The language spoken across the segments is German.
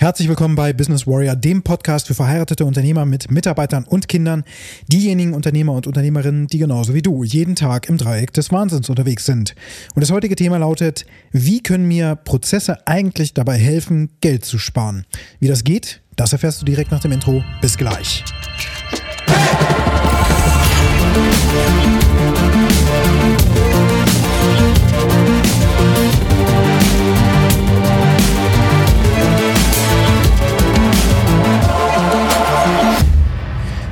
Herzlich willkommen bei Business Warrior, dem Podcast für verheiratete Unternehmer mit Mitarbeitern und Kindern, diejenigen Unternehmer und Unternehmerinnen, die genauso wie du jeden Tag im Dreieck des Wahnsinns unterwegs sind. Und das heutige Thema lautet, wie können mir Prozesse eigentlich dabei helfen, Geld zu sparen? Wie das geht, das erfährst du direkt nach dem Intro. Bis gleich.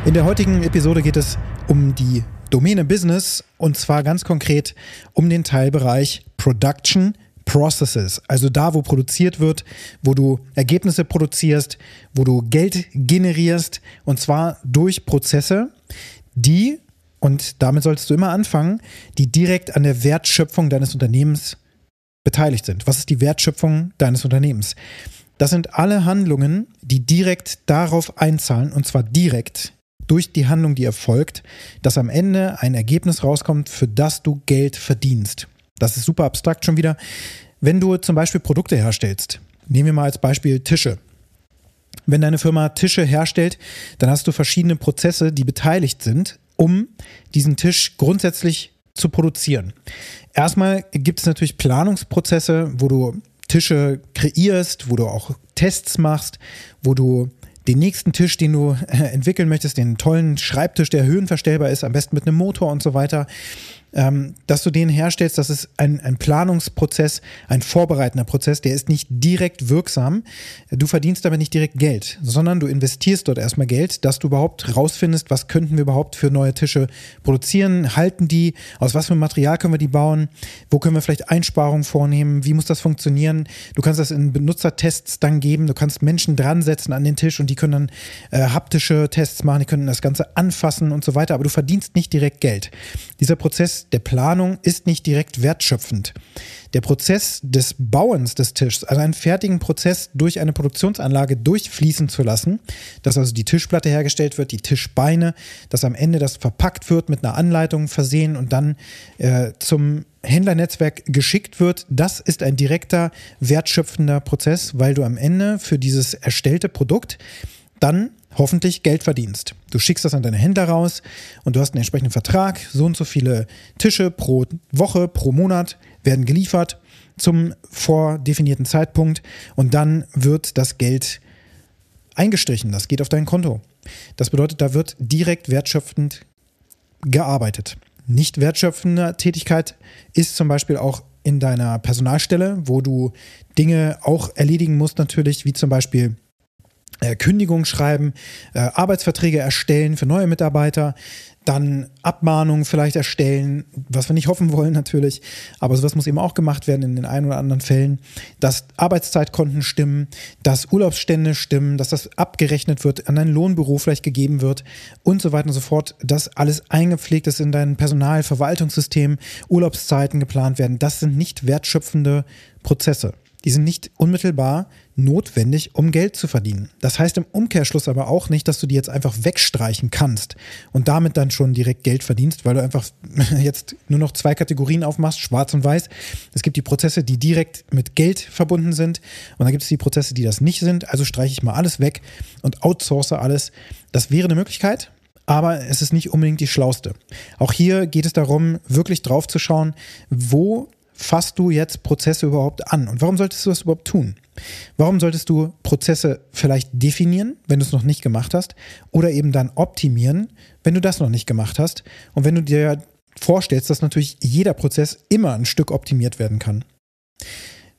In der heutigen Episode geht es um die Domäne Business und zwar ganz konkret um den Teilbereich Production Processes, also da, wo produziert wird, wo du Ergebnisse produzierst, wo du Geld generierst und zwar durch Prozesse, die, und damit solltest du immer anfangen, die direkt an der Wertschöpfung deines Unternehmens beteiligt sind. Was ist die Wertschöpfung deines Unternehmens? Das sind alle Handlungen, die direkt darauf einzahlen, und zwar direkt durch die Handlung, die erfolgt, dass am Ende ein Ergebnis rauskommt, für das du Geld verdienst. Das ist super abstrakt schon wieder. Wenn du zum Beispiel Produkte herstellst, nehmen wir mal als Beispiel Tische. Wenn deine Firma Tische herstellt, dann hast du verschiedene Prozesse, die beteiligt sind, um diesen Tisch grundsätzlich zu produzieren. Erstmal gibt es natürlich Planungsprozesse, wo du Tische kreierst, wo du auch Tests machst, wo du den nächsten Tisch, den du äh, entwickeln möchtest, den tollen Schreibtisch, der höhenverstellbar ist, am besten mit einem Motor und so weiter, ähm, dass du den herstellst, das ist ein, ein Planungsprozess, ein vorbereitender Prozess, der ist nicht direkt wirksam. Du verdienst aber nicht direkt Geld, sondern du investierst dort erstmal Geld, dass du überhaupt rausfindest, was könnten wir überhaupt für neue Tische produzieren, halten die, aus was für Material können wir die bauen, wo können wir vielleicht Einsparungen vornehmen, wie muss das funktionieren. Du kannst das in Benutzertests dann geben, du kannst Menschen dran setzen an den Tisch und die können dann äh, haptische Tests machen, die können das Ganze anfassen und so weiter, aber du verdienst nicht direkt Geld. Dieser Prozess der Planung ist nicht direkt wertschöpfend. Der Prozess des Bauens des Tisches, also einen fertigen Prozess durch eine Produktionsanlage durchfließen zu lassen, dass also die Tischplatte hergestellt wird, die Tischbeine, dass am Ende das verpackt wird, mit einer Anleitung versehen und dann äh, zum Händlernetzwerk geschickt wird, das ist ein direkter wertschöpfender Prozess, weil du am Ende für dieses erstellte Produkt dann hoffentlich Geld verdienst. Du schickst das an deine Händler raus und du hast einen entsprechenden Vertrag. So und so viele Tische pro Woche, pro Monat werden geliefert zum vordefinierten Zeitpunkt und dann wird das Geld eingestrichen. Das geht auf dein Konto. Das bedeutet, da wird direkt wertschöpfend gearbeitet. Nicht wertschöpfende Tätigkeit ist zum Beispiel auch in deiner Personalstelle, wo du Dinge auch erledigen musst, natürlich, wie zum Beispiel Kündigung schreiben, äh, Arbeitsverträge erstellen für neue Mitarbeiter, dann Abmahnungen vielleicht erstellen, was wir nicht hoffen wollen natürlich, aber sowas muss eben auch gemacht werden in den ein oder anderen Fällen, dass Arbeitszeitkonten stimmen, dass Urlaubsstände stimmen, dass das abgerechnet wird, an dein Lohnbüro vielleicht gegeben wird und so weiter und so fort, dass alles eingepflegt ist in dein Personalverwaltungssystem, Urlaubszeiten geplant werden, das sind nicht wertschöpfende Prozesse. Die sind nicht unmittelbar notwendig, um Geld zu verdienen. Das heißt im Umkehrschluss aber auch nicht, dass du die jetzt einfach wegstreichen kannst und damit dann schon direkt Geld verdienst, weil du einfach jetzt nur noch zwei Kategorien aufmachst, schwarz und weiß. Es gibt die Prozesse, die direkt mit Geld verbunden sind und dann gibt es die Prozesse, die das nicht sind. Also streiche ich mal alles weg und outsource alles. Das wäre eine Möglichkeit, aber es ist nicht unbedingt die schlauste. Auch hier geht es darum, wirklich drauf zu schauen, wo fasst du jetzt Prozesse überhaupt an? Und warum solltest du das überhaupt tun? Warum solltest du Prozesse vielleicht definieren, wenn du es noch nicht gemacht hast, oder eben dann optimieren, wenn du das noch nicht gemacht hast? Und wenn du dir vorstellst, dass natürlich jeder Prozess immer ein Stück optimiert werden kann.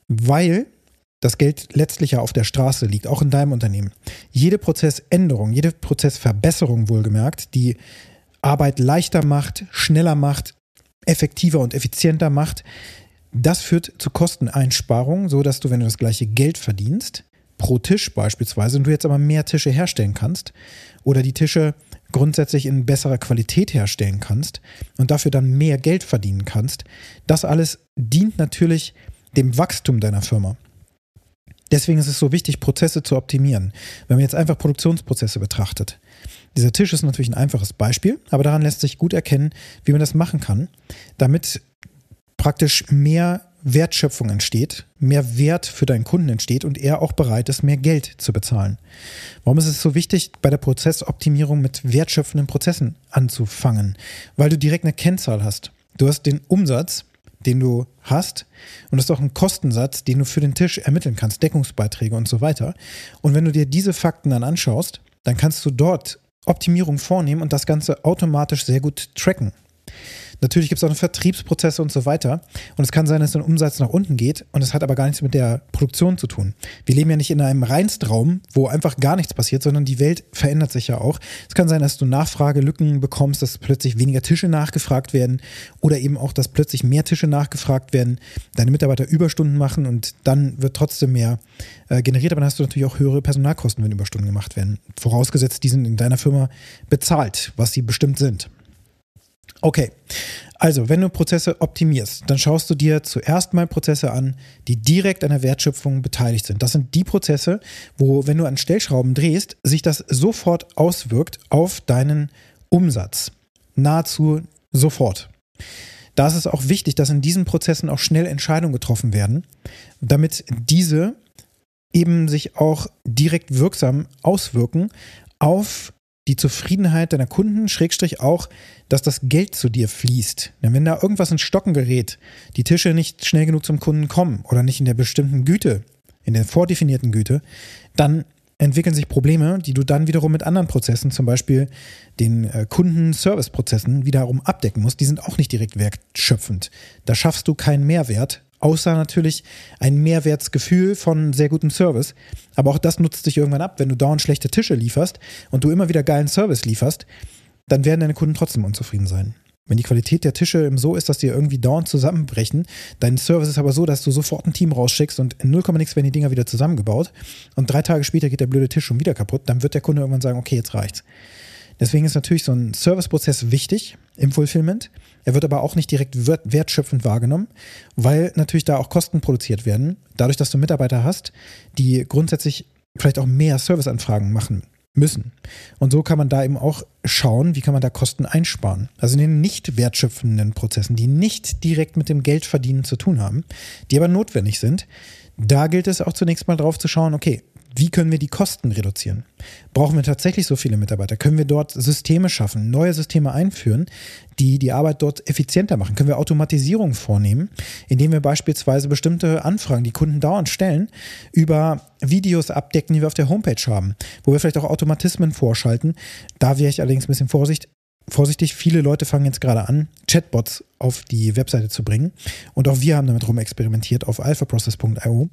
Weil das Geld letztlich ja auf der Straße liegt, auch in deinem Unternehmen. Jede Prozessänderung, jede Prozessverbesserung wohlgemerkt, die Arbeit leichter macht, schneller macht, effektiver und effizienter macht, das führt zu Kosteneinsparungen, so dass du, wenn du das gleiche Geld verdienst, pro Tisch beispielsweise, und du jetzt aber mehr Tische herstellen kannst oder die Tische grundsätzlich in besserer Qualität herstellen kannst und dafür dann mehr Geld verdienen kannst, das alles dient natürlich dem Wachstum deiner Firma. Deswegen ist es so wichtig, Prozesse zu optimieren. Wenn man jetzt einfach Produktionsprozesse betrachtet. Dieser Tisch ist natürlich ein einfaches Beispiel, aber daran lässt sich gut erkennen, wie man das machen kann, damit praktisch mehr Wertschöpfung entsteht, mehr Wert für deinen Kunden entsteht und er auch bereit ist, mehr Geld zu bezahlen. Warum ist es so wichtig, bei der Prozessoptimierung mit wertschöpfenden Prozessen anzufangen? Weil du direkt eine Kennzahl hast. Du hast den Umsatz, den du hast und das ist auch ein Kostensatz, den du für den Tisch ermitteln kannst, Deckungsbeiträge und so weiter. Und wenn du dir diese Fakten dann anschaust, dann kannst du dort Optimierung vornehmen und das Ganze automatisch sehr gut tracken. Natürlich gibt es auch Vertriebsprozesse und so weiter. Und es kann sein, dass ein Umsatz nach unten geht und es hat aber gar nichts mit der Produktion zu tun. Wir leben ja nicht in einem Reinstraum, wo einfach gar nichts passiert, sondern die Welt verändert sich ja auch. Es kann sein, dass du Nachfragelücken bekommst, dass plötzlich weniger Tische nachgefragt werden oder eben auch, dass plötzlich mehr Tische nachgefragt werden, deine Mitarbeiter Überstunden machen und dann wird trotzdem mehr äh, generiert, aber dann hast du natürlich auch höhere Personalkosten, wenn Überstunden gemacht werden. Vorausgesetzt, die sind in deiner Firma bezahlt, was sie bestimmt sind. Okay, also wenn du Prozesse optimierst, dann schaust du dir zuerst mal Prozesse an, die direkt an der Wertschöpfung beteiligt sind. Das sind die Prozesse, wo, wenn du an Stellschrauben drehst, sich das sofort auswirkt auf deinen Umsatz. Nahezu sofort. Da ist es auch wichtig, dass in diesen Prozessen auch schnell Entscheidungen getroffen werden, damit diese eben sich auch direkt wirksam auswirken auf die Zufriedenheit deiner Kunden, Schrägstrich auch, dass das Geld zu dir fließt. Denn wenn da irgendwas in Stocken gerät, die Tische nicht schnell genug zum Kunden kommen oder nicht in der bestimmten Güte, in der vordefinierten Güte, dann entwickeln sich Probleme, die du dann wiederum mit anderen Prozessen, zum Beispiel den äh, Kundenservice-Prozessen, wiederum abdecken musst. Die sind auch nicht direkt wertschöpfend. Da schaffst du keinen Mehrwert, außer natürlich ein Mehrwertsgefühl von sehr gutem Service. Aber auch das nutzt sich irgendwann ab, wenn du dauernd schlechte Tische lieferst und du immer wieder geilen Service lieferst, dann werden deine Kunden trotzdem unzufrieden sein. Wenn die Qualität der Tische so ist, dass die irgendwie dauernd zusammenbrechen, dein Service ist aber so, dass du sofort ein Team rausschickst und in 0, nix werden die Dinger wieder zusammengebaut und drei Tage später geht der blöde Tisch schon wieder kaputt, dann wird der Kunde irgendwann sagen, okay, jetzt reicht's. Deswegen ist natürlich so ein Serviceprozess wichtig im Fulfillment. Er wird aber auch nicht direkt wertschöpfend wahrgenommen, weil natürlich da auch Kosten produziert werden. Dadurch, dass du Mitarbeiter hast, die grundsätzlich vielleicht auch mehr Serviceanfragen machen müssen. Und so kann man da eben auch schauen, wie kann man da Kosten einsparen. Also in den nicht wertschöpfenden Prozessen, die nicht direkt mit dem Geldverdienen zu tun haben, die aber notwendig sind, da gilt es auch zunächst mal drauf zu schauen, okay, wie können wir die Kosten reduzieren? Brauchen wir tatsächlich so viele Mitarbeiter? Können wir dort Systeme schaffen, neue Systeme einführen, die die Arbeit dort effizienter machen? Können wir Automatisierung vornehmen, indem wir beispielsweise bestimmte Anfragen, die Kunden dauernd stellen, über Videos abdecken, die wir auf der Homepage haben, wo wir vielleicht auch Automatismen vorschalten? Da wäre ich allerdings ein bisschen Vorsicht, vorsichtig. Viele Leute fangen jetzt gerade an, Chatbots auf die Webseite zu bringen. Und auch wir haben damit rumexperimentiert auf alphaprocess.io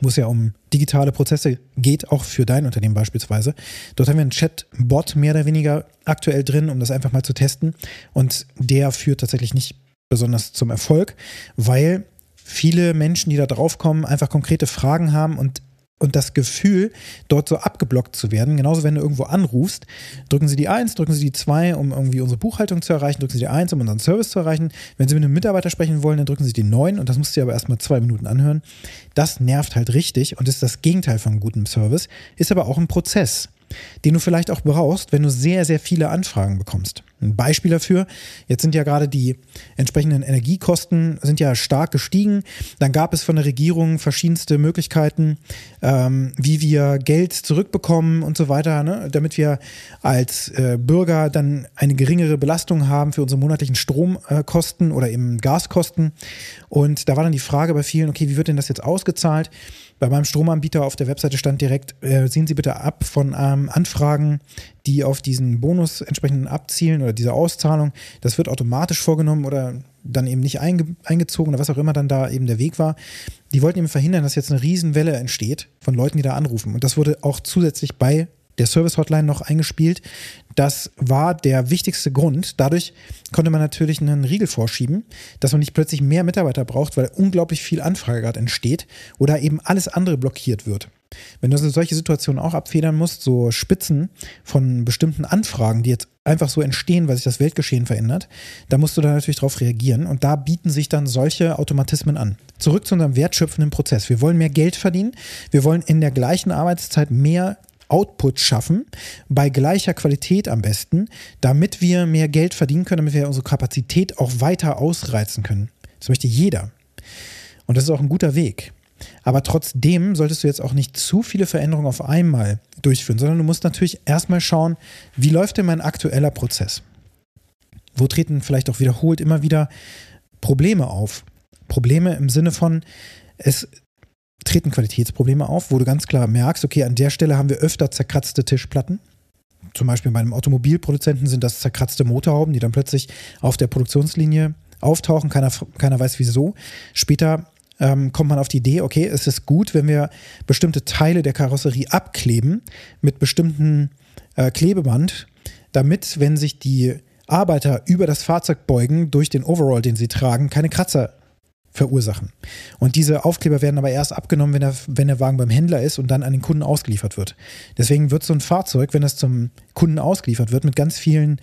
wo es ja um digitale Prozesse geht, auch für dein Unternehmen beispielsweise. Dort haben wir einen Chatbot mehr oder weniger aktuell drin, um das einfach mal zu testen. Und der führt tatsächlich nicht besonders zum Erfolg, weil viele Menschen, die da draufkommen, einfach konkrete Fragen haben und und das Gefühl, dort so abgeblockt zu werden, genauso wenn du irgendwo anrufst, drücken Sie die 1, drücken Sie die 2, um irgendwie unsere Buchhaltung zu erreichen, drücken Sie die 1, um unseren Service zu erreichen. Wenn Sie mit einem Mitarbeiter sprechen wollen, dann drücken Sie die 9 und das musst du aber erstmal zwei Minuten anhören. Das nervt halt richtig und ist das Gegenteil von gutem Service, ist aber auch ein Prozess den du vielleicht auch brauchst, wenn du sehr, sehr viele Anfragen bekommst. Ein Beispiel dafür, jetzt sind ja gerade die entsprechenden Energiekosten sind ja stark gestiegen. Dann gab es von der Regierung verschiedenste Möglichkeiten, ähm, wie wir Geld zurückbekommen und so weiter, ne? damit wir als äh, Bürger dann eine geringere Belastung haben für unsere monatlichen Stromkosten oder eben Gaskosten. Und da war dann die Frage bei vielen, okay, wie wird denn das jetzt ausgezahlt? Bei meinem Stromanbieter auf der Webseite stand direkt, äh, sehen Sie bitte ab von ähm, Anfragen, die auf diesen Bonus entsprechend abzielen oder diese Auszahlung. Das wird automatisch vorgenommen oder dann eben nicht einge eingezogen oder was auch immer dann da eben der Weg war. Die wollten eben verhindern, dass jetzt eine Riesenwelle entsteht von Leuten, die da anrufen. Und das wurde auch zusätzlich bei der Service-Hotline noch eingespielt. Das war der wichtigste Grund. Dadurch konnte man natürlich einen Riegel vorschieben, dass man nicht plötzlich mehr Mitarbeiter braucht, weil unglaublich viel Anfrage gerade entsteht oder eben alles andere blockiert wird. Wenn du also solche Situationen auch abfedern musst, so Spitzen von bestimmten Anfragen, die jetzt einfach so entstehen, weil sich das Weltgeschehen verändert, da musst du da natürlich drauf reagieren und da bieten sich dann solche Automatismen an. Zurück zu unserem wertschöpfenden Prozess. Wir wollen mehr Geld verdienen, wir wollen in der gleichen Arbeitszeit mehr Output schaffen, bei gleicher Qualität am besten, damit wir mehr Geld verdienen können, damit wir unsere Kapazität auch weiter ausreizen können. Das möchte jeder. Und das ist auch ein guter Weg. Aber trotzdem solltest du jetzt auch nicht zu viele Veränderungen auf einmal durchführen, sondern du musst natürlich erstmal schauen, wie läuft denn mein aktueller Prozess? Wo treten vielleicht auch wiederholt immer wieder Probleme auf? Probleme im Sinne von, es treten Qualitätsprobleme auf, wo du ganz klar merkst, okay, an der Stelle haben wir öfter zerkratzte Tischplatten. Zum Beispiel bei einem Automobilproduzenten sind das zerkratzte Motorhauben, die dann plötzlich auf der Produktionslinie auftauchen. Keiner, keiner weiß wieso. Später ähm, kommt man auf die Idee, okay, es ist gut, wenn wir bestimmte Teile der Karosserie abkleben mit bestimmten äh, Klebeband, damit, wenn sich die Arbeiter über das Fahrzeug beugen, durch den Overall, den sie tragen, keine Kratzer verursachen. Und diese Aufkleber werden aber erst abgenommen, wenn der, wenn der Wagen beim Händler ist und dann an den Kunden ausgeliefert wird. Deswegen wird so ein Fahrzeug, wenn es zum Kunden ausgeliefert wird, mit ganz vielen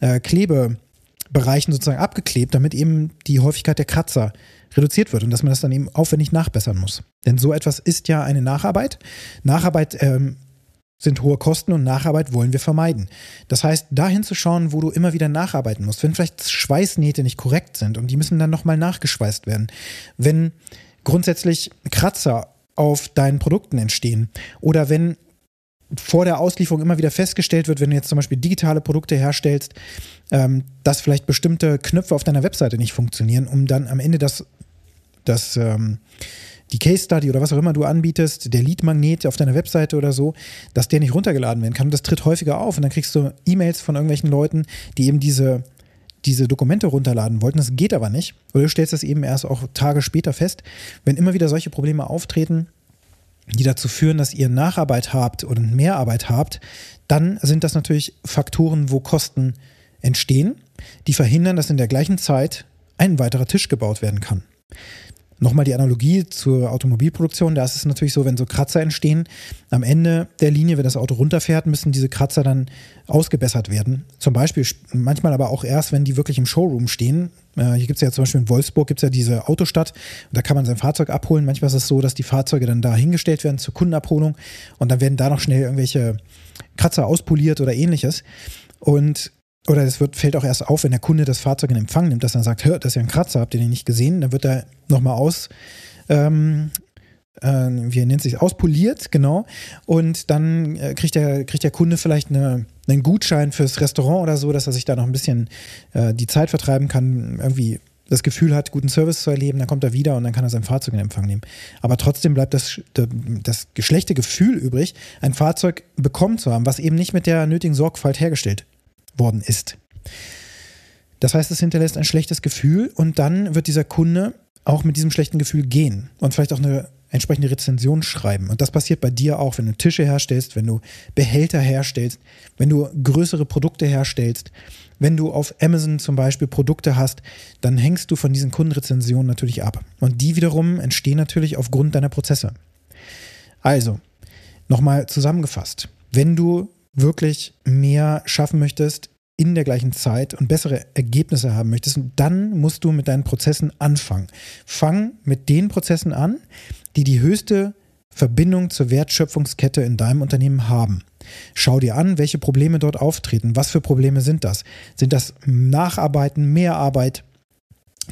äh, Klebebereichen sozusagen abgeklebt, damit eben die Häufigkeit der Kratzer reduziert wird und dass man das dann eben aufwendig nachbessern muss. Denn so etwas ist ja eine Nacharbeit. Nacharbeit ähm, sind hohe Kosten und Nacharbeit wollen wir vermeiden. Das heißt, dahin zu schauen, wo du immer wieder nacharbeiten musst. Wenn vielleicht Schweißnähte nicht korrekt sind und die müssen dann nochmal nachgeschweißt werden. Wenn grundsätzlich Kratzer auf deinen Produkten entstehen oder wenn vor der Auslieferung immer wieder festgestellt wird, wenn du jetzt zum Beispiel digitale Produkte herstellst, ähm, dass vielleicht bestimmte Knöpfe auf deiner Webseite nicht funktionieren, um dann am Ende das, das ähm, die Case Study oder was auch immer du anbietest, der Lead-Magnet auf deiner Webseite oder so, dass der nicht runtergeladen werden kann. Und das tritt häufiger auf. Und dann kriegst du E-Mails von irgendwelchen Leuten, die eben diese, diese Dokumente runterladen wollten. Das geht aber nicht. Oder du stellst das eben erst auch Tage später fest. Wenn immer wieder solche Probleme auftreten, die dazu führen, dass ihr Nacharbeit habt oder Mehrarbeit habt, dann sind das natürlich Faktoren, wo Kosten entstehen, die verhindern, dass in der gleichen Zeit ein weiterer Tisch gebaut werden kann. Nochmal die Analogie zur Automobilproduktion. Da ist es natürlich so, wenn so Kratzer entstehen, am Ende der Linie, wenn das Auto runterfährt, müssen diese Kratzer dann ausgebessert werden. Zum Beispiel, manchmal aber auch erst, wenn die wirklich im Showroom stehen. Äh, hier gibt es ja zum Beispiel in Wolfsburg gibt ja diese Autostadt und da kann man sein Fahrzeug abholen. Manchmal ist es so, dass die Fahrzeuge dann da hingestellt werden zur Kundenabholung und dann werden da noch schnell irgendwelche Kratzer auspoliert oder ähnliches. Und oder es wird, fällt auch erst auf, wenn der Kunde das Fahrzeug in Empfang nimmt, dass er sagt, hör, das ist ja ein Kratzer, habt ihr den nicht gesehen? Dann wird er nochmal aus, ähm, äh, wie nennt sich auspoliert, genau. Und dann äh, kriegt, der, kriegt der Kunde vielleicht eine, einen Gutschein fürs Restaurant oder so, dass er sich da noch ein bisschen äh, die Zeit vertreiben kann, irgendwie das Gefühl hat, guten Service zu erleben, dann kommt er wieder und dann kann er sein Fahrzeug in Empfang nehmen. Aber trotzdem bleibt das, das schlechte Gefühl übrig, ein Fahrzeug bekommen zu haben, was eben nicht mit der nötigen Sorgfalt hergestellt worden ist. Das heißt, es hinterlässt ein schlechtes Gefühl und dann wird dieser Kunde auch mit diesem schlechten Gefühl gehen und vielleicht auch eine entsprechende Rezension schreiben. Und das passiert bei dir auch, wenn du Tische herstellst, wenn du Behälter herstellst, wenn du größere Produkte herstellst, wenn du auf Amazon zum Beispiel Produkte hast, dann hängst du von diesen Kundenrezensionen natürlich ab. Und die wiederum entstehen natürlich aufgrund deiner Prozesse. Also, nochmal zusammengefasst, wenn du wirklich mehr schaffen möchtest in der gleichen Zeit und bessere Ergebnisse haben möchtest, dann musst du mit deinen Prozessen anfangen. Fang mit den Prozessen an, die die höchste Verbindung zur Wertschöpfungskette in deinem Unternehmen haben. Schau dir an, welche Probleme dort auftreten. Was für Probleme sind das? Sind das Nacharbeiten, Mehrarbeit,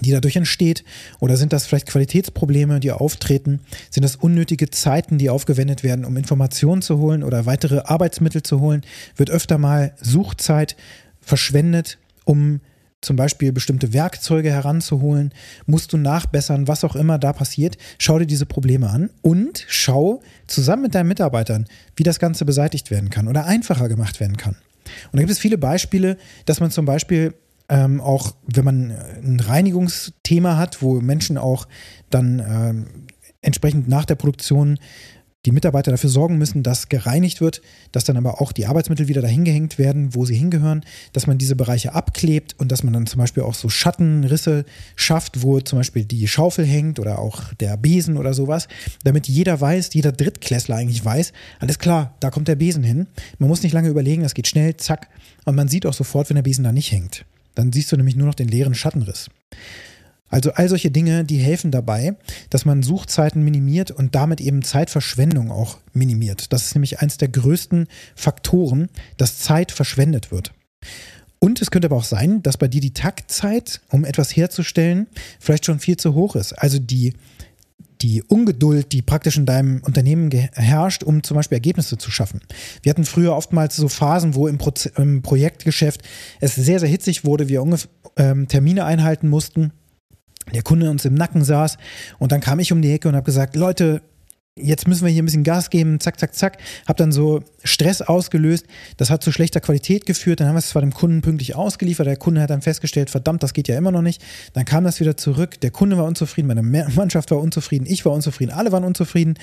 die dadurch entsteht? Oder sind das vielleicht Qualitätsprobleme, die auftreten? Sind das unnötige Zeiten, die aufgewendet werden, um Informationen zu holen oder weitere Arbeitsmittel zu holen? Wird öfter mal Suchzeit verschwendet, um zum Beispiel bestimmte Werkzeuge heranzuholen, musst du nachbessern, was auch immer da passiert. Schau dir diese Probleme an und schau zusammen mit deinen Mitarbeitern, wie das Ganze beseitigt werden kann oder einfacher gemacht werden kann. Und da gibt es viele Beispiele, dass man zum Beispiel ähm, auch wenn man ein Reinigungsthema hat, wo Menschen auch dann ähm, entsprechend nach der Produktion die Mitarbeiter dafür sorgen müssen, dass gereinigt wird, dass dann aber auch die Arbeitsmittel wieder dahin gehängt werden, wo sie hingehören, dass man diese Bereiche abklebt und dass man dann zum Beispiel auch so Schattenrisse schafft, wo zum Beispiel die Schaufel hängt oder auch der Besen oder sowas, damit jeder weiß, jeder Drittklässler eigentlich weiß, alles klar, da kommt der Besen hin. Man muss nicht lange überlegen, das geht schnell, zack, und man sieht auch sofort, wenn der Besen da nicht hängt. Dann siehst du nämlich nur noch den leeren Schattenriss. Also all solche Dinge, die helfen dabei, dass man Suchzeiten minimiert und damit eben Zeitverschwendung auch minimiert. Das ist nämlich eines der größten Faktoren, dass Zeit verschwendet wird. Und es könnte aber auch sein, dass bei dir die Taktzeit, um etwas herzustellen, vielleicht schon viel zu hoch ist. Also die die Ungeduld, die praktisch in deinem Unternehmen herrscht, um zum Beispiel Ergebnisse zu schaffen. Wir hatten früher oftmals so Phasen, wo im, Pro im Projektgeschäft es sehr, sehr hitzig wurde, wir ähm, Termine einhalten mussten der Kunde uns im Nacken saß und dann kam ich um die Ecke und habe gesagt, Leute, jetzt müssen wir hier ein bisschen Gas geben, zack, zack, zack. Hab dann so Stress ausgelöst. Das hat zu schlechter Qualität geführt. Dann haben wir es zwar dem Kunden pünktlich ausgeliefert. Der Kunde hat dann festgestellt, verdammt, das geht ja immer noch nicht. Dann kam das wieder zurück. Der Kunde war unzufrieden, meine Mannschaft war unzufrieden, ich war unzufrieden, alle waren unzufrieden.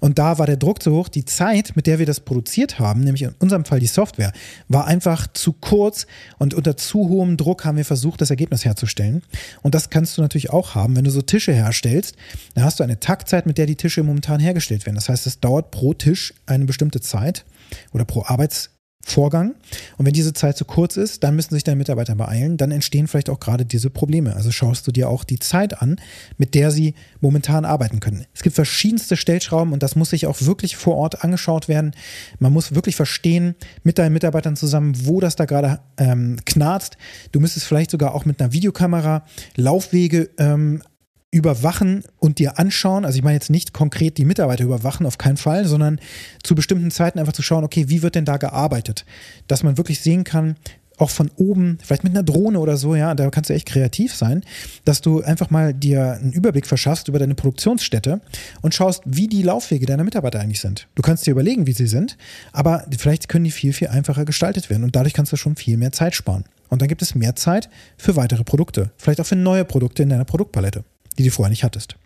Und da war der Druck zu hoch. Die Zeit, mit der wir das produziert haben, nämlich in unserem Fall die Software, war einfach zu kurz und unter zu hohem Druck haben wir versucht, das Ergebnis herzustellen. Und das kannst du natürlich auch haben, wenn du so Tische herstellst. Dann hast du eine Taktzeit, mit der die Tische momentan hergestellt werden. Das heißt, es dauert pro Tisch eine bestimmte Zeit oder pro Arbeitsvorgang. Und wenn diese Zeit zu kurz ist, dann müssen sich deine Mitarbeiter beeilen. Dann entstehen vielleicht auch gerade diese Probleme. Also schaust du dir auch die Zeit an, mit der sie momentan arbeiten können. Es gibt verschiedenste Stellschrauben und das muss sich auch wirklich vor Ort angeschaut werden. Man muss wirklich verstehen mit deinen Mitarbeitern zusammen, wo das da gerade ähm, knarzt. Du müsstest vielleicht sogar auch mit einer Videokamera Laufwege ähm, überwachen und dir anschauen. Also ich meine jetzt nicht konkret die Mitarbeiter überwachen, auf keinen Fall, sondern zu bestimmten Zeiten einfach zu schauen, okay, wie wird denn da gearbeitet? Dass man wirklich sehen kann, auch von oben, vielleicht mit einer Drohne oder so, ja, da kannst du echt kreativ sein, dass du einfach mal dir einen Überblick verschaffst über deine Produktionsstätte und schaust, wie die Laufwege deiner Mitarbeiter eigentlich sind. Du kannst dir überlegen, wie sie sind, aber vielleicht können die viel, viel einfacher gestaltet werden und dadurch kannst du schon viel mehr Zeit sparen. Und dann gibt es mehr Zeit für weitere Produkte, vielleicht auch für neue Produkte in deiner Produktpalette die du vorher nicht hattest.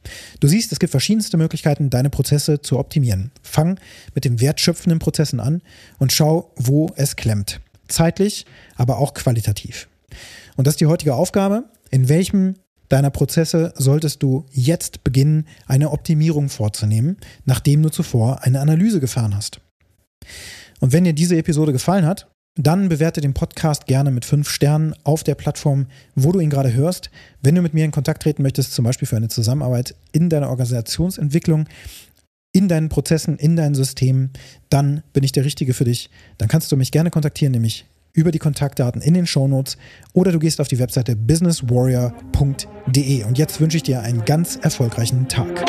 Du siehst, es gibt verschiedenste Möglichkeiten, deine Prozesse zu optimieren. Fang mit den wertschöpfenden Prozessen an und schau, wo es klemmt. Zeitlich, aber auch qualitativ. Und das ist die heutige Aufgabe. In welchem deiner Prozesse solltest du jetzt beginnen, eine Optimierung vorzunehmen, nachdem du zuvor eine Analyse gefahren hast. Und wenn dir diese Episode gefallen hat, dann bewerte den Podcast gerne mit fünf Sternen auf der Plattform, wo du ihn gerade hörst. Wenn du mit mir in Kontakt treten möchtest, zum Beispiel für eine Zusammenarbeit in deiner Organisationsentwicklung, in deinen Prozessen, in deinen Systemen, dann bin ich der Richtige für dich. Dann kannst du mich gerne kontaktieren, nämlich über die Kontaktdaten in den Shownotes oder du gehst auf die Webseite businesswarrior.de. Und jetzt wünsche ich dir einen ganz erfolgreichen Tag.